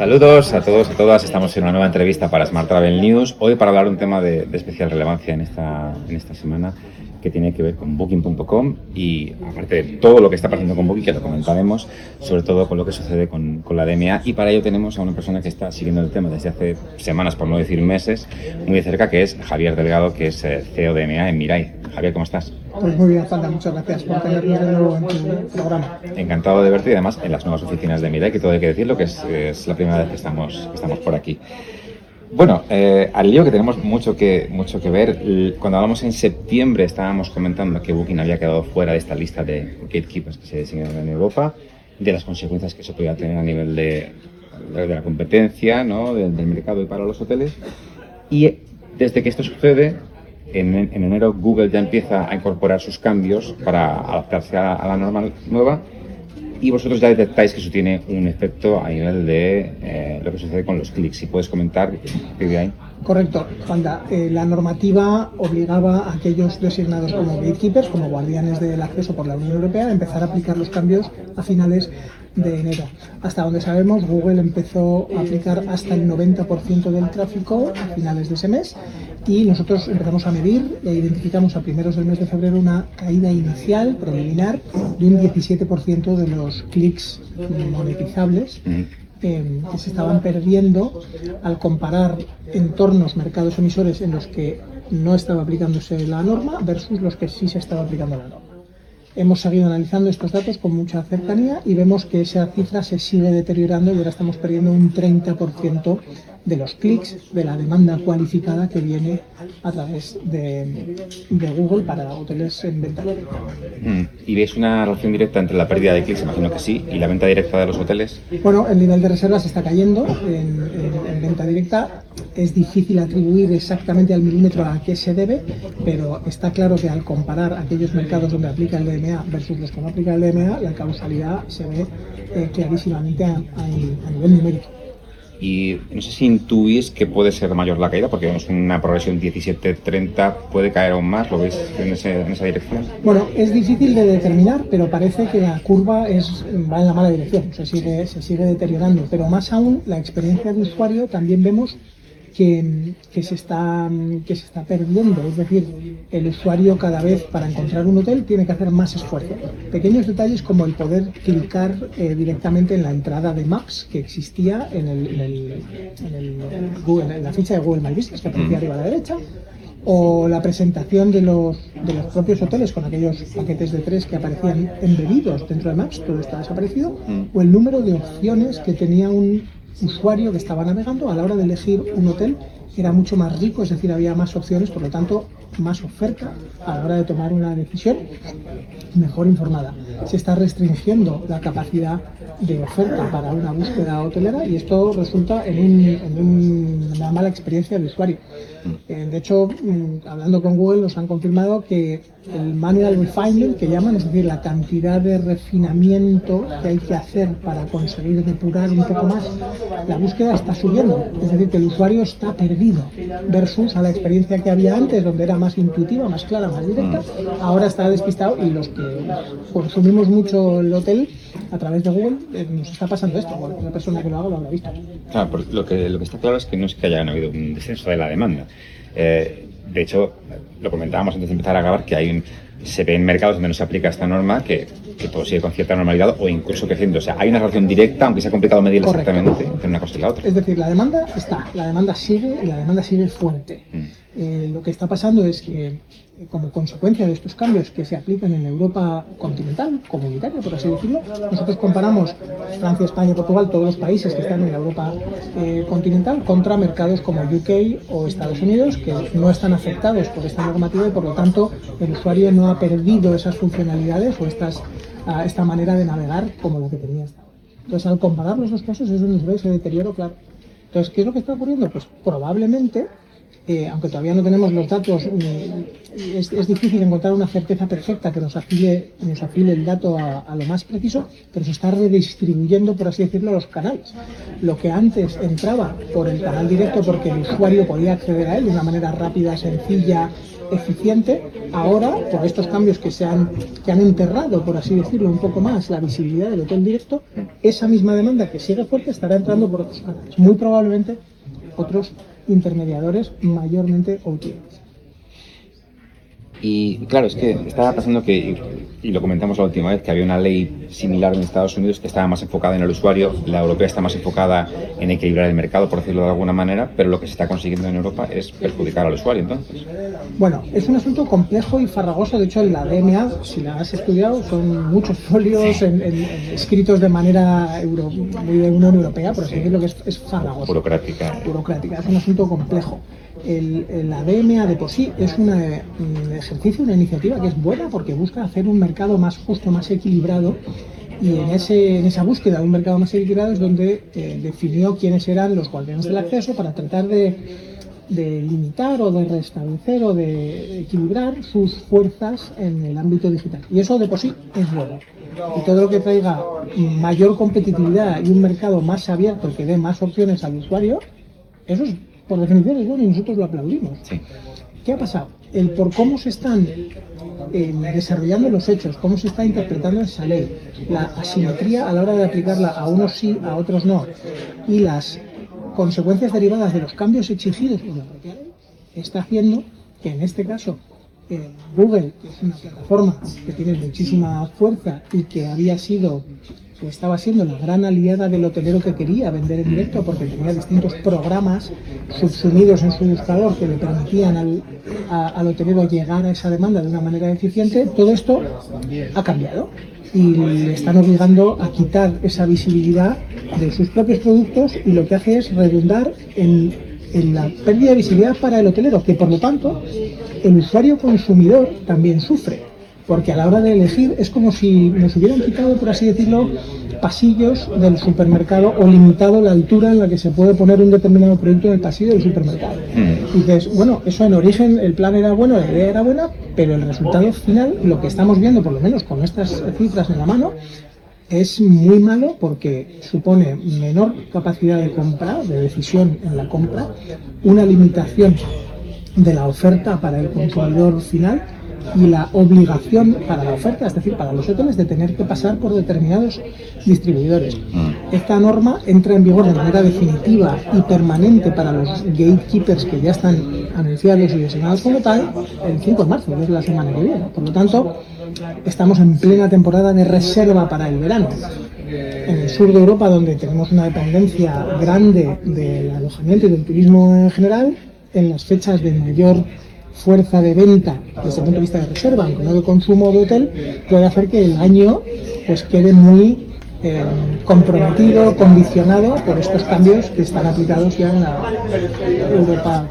Saludos a todos y todas. Estamos en una nueva entrevista para Smart Travel News. Hoy para hablar un tema de, de especial relevancia en esta, en esta semana que tiene que ver con Booking.com y aparte de todo lo que está pasando con Booking, que lo comentaremos, sobre todo con lo que sucede con, con, la DMA. Y para ello tenemos a una persona que está siguiendo el tema desde hace semanas, por no decir meses, muy de cerca, que es Javier Delgado, que es eh, CEO de DMA en Mirai. Javier, ¿cómo estás? Pues muy bien, Fanta, muchas gracias por tenerme de nuevo en tu programa. Encantado de verte y además en las nuevas oficinas de Mirai, que todo hay que decirlo, que es, es la primera vez que estamos, que estamos por aquí. Bueno, eh, al lío que tenemos mucho que, mucho que ver. Cuando hablamos en septiembre estábamos comentando que Booking había quedado fuera de esta lista de gatekeepers que se diseñaron en Europa, de las consecuencias que eso podía tener a nivel de, de la competencia, ¿no? del, mercado y para los hoteles. Y desde que esto sucede, en, en, enero Google ya empieza a incorporar sus cambios para adaptarse a la norma nueva y vosotros ya detectáis que eso tiene un efecto a nivel de eh, lo que sucede con los clics. Si puedes comentar, ahí. Correcto, Juanda. Eh, la normativa obligaba a aquellos designados como gatekeepers, como guardianes del acceso por la Unión Europea, a empezar a aplicar los cambios a finales de enero. Hasta donde sabemos, Google empezó a aplicar hasta el 90% del tráfico a finales de ese mes y nosotros empezamos a medir e identificamos a primeros del mes de febrero una caída inicial, preliminar, de un 17% de los clics monetizables. Eh, que se estaban perdiendo al comparar entornos, mercados emisores en los que no estaba aplicándose la norma versus los que sí se estaba aplicando la norma. Hemos seguido analizando estos datos con mucha cercanía y vemos que esa cifra se sigue deteriorando y ahora estamos perdiendo un 30% de los clics, de la demanda cualificada que viene a través de, de Google para hoteles en venta. Mm. ¿Y veis una relación directa entre la pérdida de clics, imagino que sí, y la venta directa de los hoteles? Bueno, el nivel de reservas está cayendo en, en, en venta directa. Es difícil atribuir exactamente al milímetro a qué se debe, pero está claro que al comparar aquellos mercados donde aplica el DMA versus los que no aplica el DMA, la causalidad se ve eh, clarísimamente a, a, nivel numérico y no sé si intuís que puede ser mayor la caída, porque vemos una progresión 17-30, puede caer aún más, ¿lo veis en, ese, en, esa dirección? Bueno, es difícil de determinar, pero parece que la curva es, va en la mala dirección, se sigue, se sigue deteriorando, pero más aún la experiencia de usuario también vemos que, que, se está, que se está perdiendo. Es decir, el usuario cada vez para encontrar un hotel tiene que hacer más esfuerzo. Pequeños detalles como el poder clicar eh, directamente en la entrada de Maps que existía en, el, en, el, en, el Google, en la ficha de Google My Business que aparecía arriba a la derecha o la presentación de los, de los propios hoteles con aquellos paquetes de tres que aparecían embebidos dentro de Maps, todo está desaparecido, o el número de opciones que tenía un usuario que estaba navegando a la hora de elegir un hotel era mucho más rico, es decir, había más opciones, por lo tanto, más oferta a la hora de tomar una decisión mejor informada. Se está restringiendo la capacidad de oferta para una búsqueda hotelera y esto resulta en, un, en un, una mala experiencia del usuario. Eh, de hecho, mm, hablando con Google, nos han confirmado que el manual refinement, que llaman, es decir, la cantidad de refinamiento que hay que hacer para conseguir depurar un poco más la búsqueda está subiendo. Es decir, que el usuario está perdido versus a la experiencia que había antes, donde era más intuitiva, más clara, más directa. Ahora está despistado y los que consumimos mucho el hotel a través de Google eh, nos está pasando esto. Una persona que lo haga lo habrá visto. Claro, porque lo que, lo que está claro es que no es que haya habido un descenso de la demanda. Eh, de hecho, lo comentábamos antes de empezar a grabar, que hay un, se ve en mercados donde no se aplica esta norma que, que, todo sigue con cierta normalidad o incluso creciendo. O sea, hay una relación directa, aunque sea complicado medirla Correcto. exactamente entre una cosa y la otra. Es decir, la demanda está, la demanda sigue y la demanda sigue fuerte. Mm. Eh, lo que está pasando es que como consecuencia de estos cambios que se aplican en Europa continental, comunitaria, por así decirlo, nosotros comparamos Francia, España, Portugal, todos los países que están en la Europa eh, continental, contra mercados como UK o Estados Unidos, que no están afectados por esta normativa y por lo tanto el usuario no ha perdido esas funcionalidades o estas, uh, esta manera de navegar como la que tenía hasta ahora. Entonces, al comparar los dos casos, es donde se ve ese deterioro claro. Entonces, ¿qué es lo que está ocurriendo? Pues probablemente eh, aunque todavía no tenemos los datos, mm, es, difícil encontrar una certeza perfecta que nos afile, nos afile el dato a, a, lo más preciso, pero se está redistribuyendo, por así decirlo, los canales. Lo que antes entraba por el canal directo porque el usuario podía acceder a él de una manera rápida, sencilla, eficiente, ahora, por estos cambios que se han, que han enterrado, por así decirlo, un poco más la visibilidad del hotel directo, esa misma demanda que sigue fuerte estará entrando por otros canales. Muy probablemente otros intermediadores mayormente OTAs. Y claro, es que estaba pasando que, y lo comentamos la última vez, que había una ley similar en Estados Unidos que estaba más enfocada en el usuario, la europea está más enfocada en equilibrar el mercado, por decirlo de alguna manera, pero lo que se está consiguiendo en Europa es perjudicar al usuario, entonces. Bueno, es un asunto complejo y farragoso, de hecho en la DMA, si la has estudiado, son muchos folios sí. en, en, escritos de manera euro, de Unión Europea, por así sí. decirlo, que es, es farragoso. Burocrática. Burocrática, es un asunto complejo el, la DMA de por sí es un ejercicio, una iniciativa que es buena porque busca hacer un mercado más justo, más equilibrado y en, ese, en esa búsqueda de un mercado más equilibrado es donde eh, definió quiénes eran los guardianes del acceso para tratar de, de, limitar o de restablecer o de equilibrar sus fuerzas en el ámbito digital. Y eso de por sí es bueno. Y todo lo que traiga mayor competitividad y un mercado más abierto que dé más opciones al usuario, eso es por definición es bueno y nosotros lo aplaudimos. Sí. ¿Qué ha pasado? El por cómo se están eh, desarrollando los hechos, cómo se está interpretando esa ley, la asimetría a la hora de aplicarla a unos sí, a otros no, y las consecuencias derivadas de los cambios exigidos por la propia ley, está haciendo que en este caso eh, Google, que es una plataforma que tiene muchísima fuerza y que había sido que estaba siendo la gran aliada del hotelero que quería vender en directo porque tenía distintos programas subsumidos en su buscador que le permitían al, al hotelero llegar a esa demanda de una manera eficiente, todo esto ha cambiado y le están obligando a quitar esa visibilidad de sus propios productos y lo que hace es redundar en, en la pérdida de visibilidad para el hotelero, que por lo tanto el usuario consumidor también sufre porque a la hora de elegir es como si nos hubieran quitado, por así decirlo, pasillos del supermercado o limitado la altura en la que se puede poner un determinado producto en el pasillo del supermercado. Mm. Y dices, bueno, eso en origen el plan era bueno, la idea era buena, pero el resultado final, lo que estamos viendo, por lo menos con estas cifras en la mano, es muy malo porque supone menor capacidad de compra, de decisión en la compra, una limitación de la oferta para el consumidor final y la obligación para la oferta, es decir, para los hoteles, de tener que pasar por determinados distribuidores. Mm. Esta norma entra en vigor de manera definitiva y permanente para los gatekeepers que ya están anunciados y designados como tal el 5 de marzo, que es la semana que viene. Por lo tanto, estamos en plena temporada de reserva para el verano. En el sur de Europa, donde tenemos una dependencia grande del alojamiento y del turismo en general, en las fechas de mayor fuerza de venta desde el punto de vista de reserva, aunque no de consumo de hotel, puede hacer que el año pues quede muy eh, comprometido, condicionado por estos cambios que están aplicados ya en la Europa.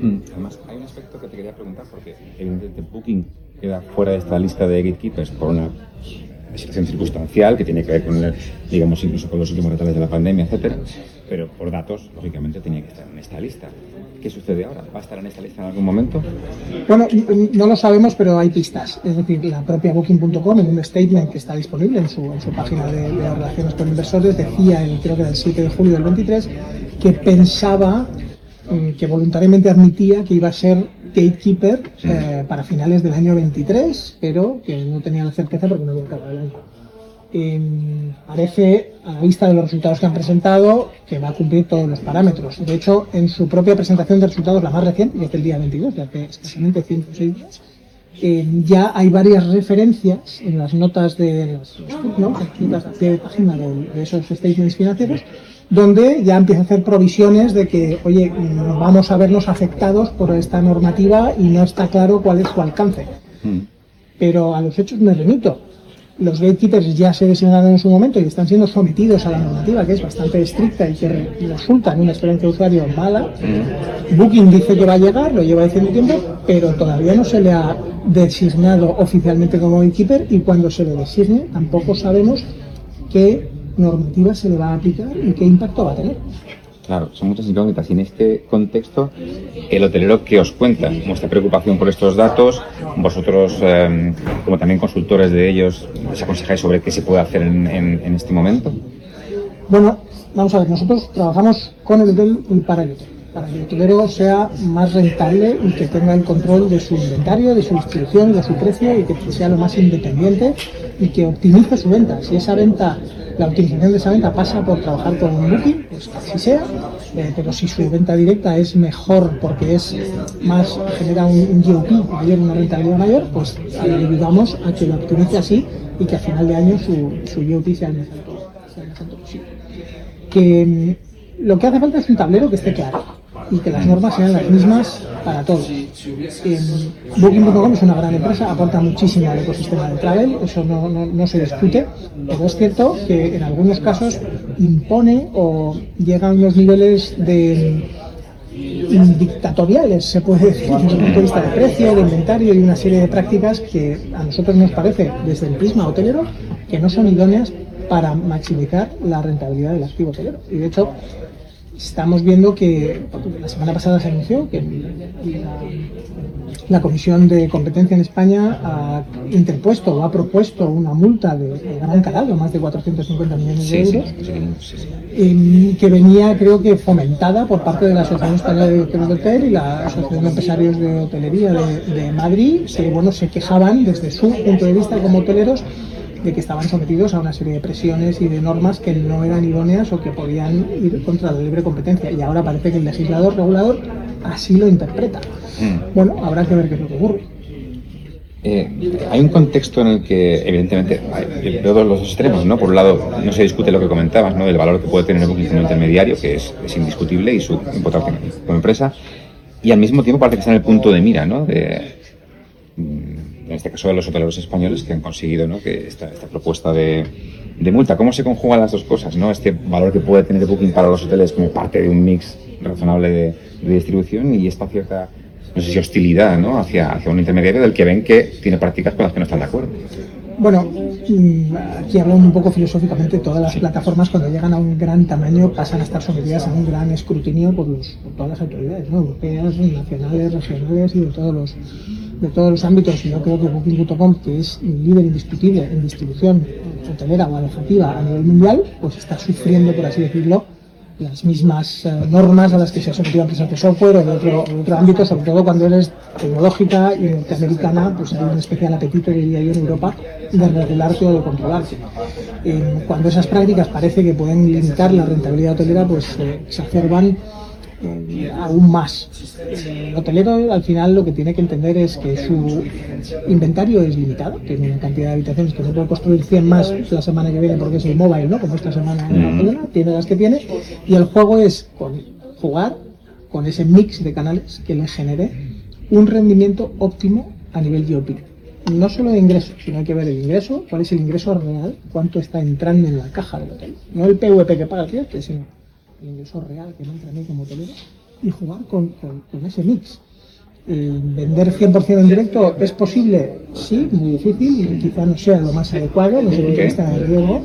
Mm, además, hay un aspecto que te quería preguntar, porque evidentemente Booking queda fuera de esta lista de gatekeepers por una situación circunstancial que tiene que ver con, el, digamos, incluso con los últimos retales de la pandemia, etcétera, pero por datos, lógicamente, tenía que estar en esta lista. ¿Qué sucede ahora? ¿Va a estar en esta lista en algún momento? Bueno, no lo sabemos, pero hay pistas. Es decir, la propia Booking.com, en un statement que está disponible en su, en su página de, de, relaciones con inversores, decía, el, creo que era el 7 de julio del 23, que pensaba, que voluntariamente admitía que iba a ser gatekeeper eh, para finales del año 23, pero que no tenía la certeza porque no había acabado el año. Eh, parece, a la vista de los resultados que han presentado, que va a cumplir todos los parámetros. De hecho, en su propia presentación de resultados, la más reciente, es el día 22, de hace escasamente 106 días, eh, ya hay varias referencias en las notas de las ¿no? notas de página de, de esos statements financieros donde ya empieza a hacer provisiones de que, oye, vamos a vernos afectados por esta normativa y no está claro cuál es su alcance. Mm. Pero a los hechos me remito. Los gatekeepers ya se designaron en su momento y están siendo sometidos a la normativa, que es bastante estricta y que resulta en una experiencia de usuario mala. Booking dice que va a llegar, lo lleva diciendo tiempo, pero todavía no se le ha designado oficialmente como gatekeeper y cuando se le designe tampoco sabemos qué normativa se le va a aplicar y qué impacto va a tener. Claro, son muchas incógnitas. Y en este contexto, el hotelero, ¿qué os cuenta? Vuestra preocupación por estos datos, vosotros, eh, como también consultores de ellos, ¿les aconsejáis sobre qué se puede hacer en, en, en este momento? Bueno, vamos a ver, nosotros trabajamos con el hotel y para el hotel para que el hotelero sea más rentable y que tenga el control de su inventario, de su distribución, de su precio y que sea lo más independiente y que optimice su venta. Si esa venta, la optimización de esa venta pasa por trabajar con un booking, pues así sea, eh, pero si su venta directa es mejor porque es más, genera un, GOP mayor, una rentabilidad mayor, pues le ayudamos a que lo optimice así y que a final de año su, su GOP sea el alto, sea el alto posible. Que mm, lo que hace falta es un tablero que esté claro y que las normas sean las mismas para todos. Booking.com es una gran empresa, aporta muchísimo al ecosistema del travel, eso no, no, no, se discute, pero es cierto que en algunos casos impone o llega a unos niveles de dictatoriales, se puede decir, desde el punto de vista de precio, de inventario y una serie de prácticas que a nosotros nos parece, desde el prisma hotelero, que no son idóneas para maximizar la rentabilidad del activo hotelero. Y de hecho, estamos viendo que la semana pasada se anunció que la, la, Comisión de Competencia en España ha interpuesto o ha propuesto una multa de, de gran calado, más de 450 millones de euros, sí, sí, sí, que venía creo que fomentada por parte de la Asociación Española de Hoteles de Hotel y la Asociación de Empresarios de Hotelería de, de Madrid, que bueno, se quejaban desde su punto de vista como hoteleros de que estaban sometidos a una serie de presiones y de normas que no eran idóneas o que podían ir contra la libre competencia. Y ahora parece que el legislador regulador así lo interpreta. Mm. Bueno, habrá que ver qué es lo que ocurre. Eh, hay un contexto en el que, evidentemente, hay todos los extremos, ¿no? Por un lado, no se discute lo que comentabas, ¿no? Del valor que puede tener el como intermediario, que es, es, indiscutible, y su importancia como empresa. Y al mismo tiempo parece que está en el punto de mira, ¿no? De, en este caso de los hoteleros españoles que han conseguido ¿no? que esta, esta propuesta de, de, multa. ¿Cómo se conjugan las dos cosas? ¿no? Este valor que puede tener Booking para los hoteles como parte de un mix razonable de, de distribución y esta cierta, no sé si hostilidad ¿no? hacia, hacia un intermediario del que ven que tiene prácticas con las que no están de acuerdo. Bueno, aquí hablando un poco filosóficamente, todas las plataformas cuando llegan a un gran tamaño pasan a estar sometidas a un gran escrutinio por, los, por todas las autoridades, ¿no? europeas, nacionales, regionales y de todos los de todos los ámbitos. Yo creo que Booking.com, que es líder indiscutible en distribución hotelera o alojativa a nivel mundial, pues está sufriendo, por así decirlo, las mismas eh, normas a las que se ha sometido empresas de software de otro, de otro ámbito, sobre todo cuando eres tecnológica y norteamericana, pues hay un especial apetito, diría yo, en Europa, de regularte o de controlarte. Eh, cuando esas prácticas parece que pueden limitar la rentabilidad hotelera, pues eh, se exacerban eh, aún más. El hotelero al final lo que tiene que entender es que su inventario es limitado, tiene una cantidad de habitaciones que no puede construir 100 más la semana que viene porque es el mobile, ¿no? Como esta semana en Barcelona, tiene las que tiene, y el juego es con jugar con ese mix de canales que le genere un rendimiento óptimo a nivel GOP. No solo de ingreso, sino hay que ver el ingreso, cuál es el ingreso real, cuánto está entrando en la caja del hotel. No el PVP que paga el cliente, sino el ingreso real que me entra a mí como hotelero y jugar con, con, con ese mix. Eh, ¿Vender 100% en directo es posible? Sí, muy difícil, y quizá no sea lo más adecuado desde el punto de vista del riesgo.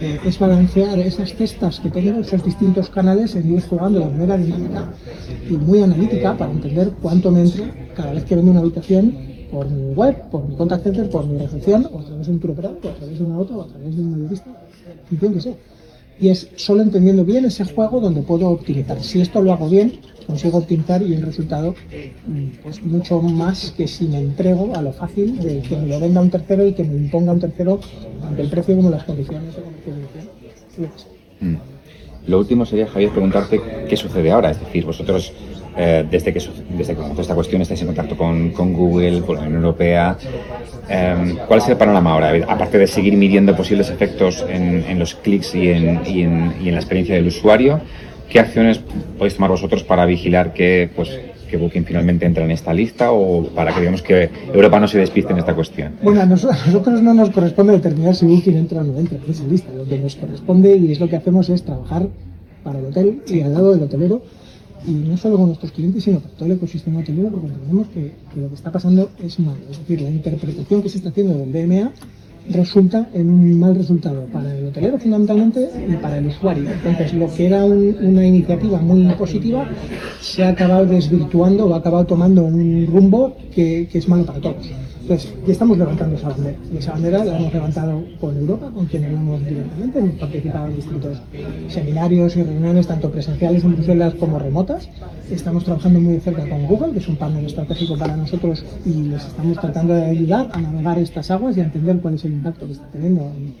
Eh, es balancear esas cestas que tengo, esos distintos canales, en ir jugando de manera dinámica y muy analítica para entender cuánto me entra cada vez que vendo una habitación por mi web, por mi contact center, por mi recepción, o a través de un tour operador, o a través de una otra, o a través de un mayorista, y tiene que ser y es solo entendiendo bien ese juego donde puedo optimizar. Si esto lo hago bien, consigo optimizar y el resultado pues mucho más que si me entrego a lo fácil de que me lo venda un tercero y que me imponga un tercero tanto el precio como las condiciones de. Mm. Lo último sería, Javier, preguntarte qué sucede ahora. Es decir, vosotros eh, desde que desde que esta cuestión estáis en contacto con, con Google, con la Unión Europea. Eh, ¿Cuál es el panorama ahora? Aparte de seguir midiendo posibles efectos en, en los clics y en, y, en, y en, la experiencia del usuario, ¿qué acciones podéis tomar vosotros para vigilar que, pues, que Booking finalmente entra en esta lista o para que digamos que Europa no se despiste en esta cuestión? Bueno, a nosotros no nos corresponde determinar si Booking entra o no entra en esa lista. Lo que nos corresponde y es lo que hacemos es trabajar para el hotel y al lado del hotelero y no solo con nuestros clientes, sino con todo el ecosistema hotelero, porque entendemos que, lo que está pasando es malo. Es decir, la interpretación que se está haciendo del DMA resulta en un mal resultado para el hotelero fundamentalmente y para el usuario. Entonces, lo que era un- una iniciativa muy positiva se ha acabado desvirtuando o ha acabado tomando un rumbo que es malo para todos. Entonces, ya estamos levantando esa bandera. Y esa bandera la hemos levantado con Europa, con quien hablamos directamente. Hemos participado en distintos seminarios y reuniones, tanto presenciales en Bruselas como remotas. Estamos trabajando muy de cerca con Google, que es un partner estratégico para nosotros, y les estamos tratando de ayudar a navegar estas aguas y a entender cuál es el impacto que está teniendo en,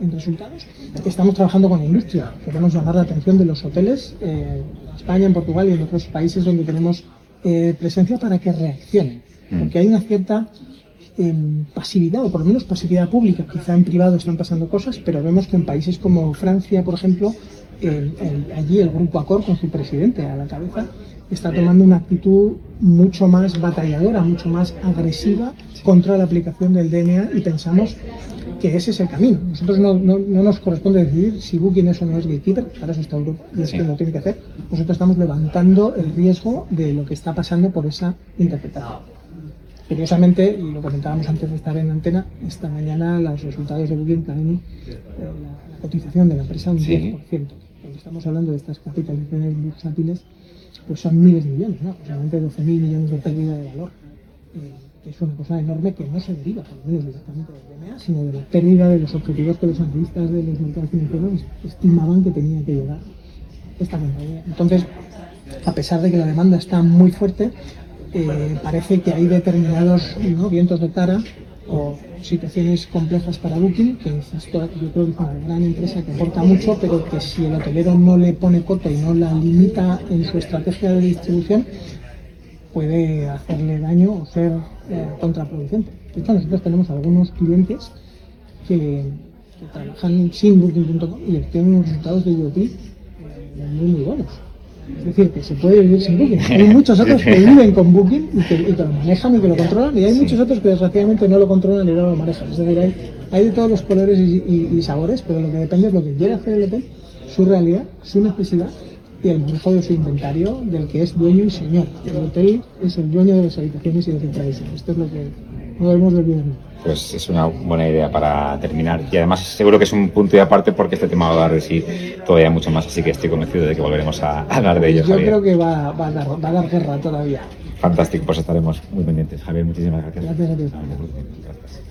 en resultados. Estamos trabajando con la industria. Queremos llamar la atención de los hoteles eh, en España, en Portugal y en otros países donde tenemos eh, presencia para que reaccionen. Porque hay una cierta eh, pasividad, o por lo menos pasividad pública. Quizá en privado están pasando cosas, pero vemos que en países como Francia, por ejemplo, el- el- allí el grupo Accor, con su presidente a la cabeza, está tomando una actitud mucho más batalladora, mucho más agresiva contra la aplicación del DNA y pensamos que ese es el camino. Nosotros no, no- no nos corresponde decidir si Booking es o no es gatekeeper, para eso está Europa y es Sí. que lo tiene que hacer. Nosotros estamos levantando el riesgo de lo que está pasando por esa interpretación. Curiosamente, y lo comentábamos antes de estar en antena, esta mañana los resultados de Booking caen eh, la, la cotización de la empresa un Sí. 10%. Cuando estamos hablando de estas capitalizaciones bursátiles, pues son miles de millones, ¿no? aproximadamente 12.000 millones de pérdida de valor. Eh, que es una cosa enorme que no se deriva, por lo menos directamente del DMA, sino de la pérdida de los objetivos que los analistas de los mercados financieros estimaban que tenía que llegar esta compañía. Entonces, a pesar de que la demanda está muy fuerte, eh, parece que hay determinados vientos de cara o situaciones complejas para Booking, que yo creo que es una gran empresa que aporta mucho, pero que si el hotelero no le pone coto y no la limita en su estrategia de distribución, puede hacerle daño o ser eh, contraproducente. De hecho, nosotros tenemos algunos clientes que, trabajan sin Booking.com y obtienen unos resultados de IoT muy, muy buenos. Es decir, que se puede vivir sin Booking. Hay muchos otros que viven con Booking y que, y que lo manejan y que lo controlan, y hay muchos otros que desgraciadamente no lo controlan y no lo manejan. Es decir, hay, hay de todos los colores y, y- y sabores, pero lo que depende es lo que quiere hacer el hotel, su realidad, su necesidad y el manejo de su inventario del que es dueño y señor. El hotel es el dueño de las habitaciones y de centrales. Esto es lo que nunca. Pues es una buena idea para terminar. Y además seguro que es un punto de aparte porque este tema va a dar de sí todavía mucho más, así que estoy convencido de que volveremos a hablar de ello. Yo Javier. creo que va, va a dar, va a dar guerra todavía. Fantástico, pues estaremos muy pendientes. Javier, muchísimas gracias. Gracias a ti. Gracias.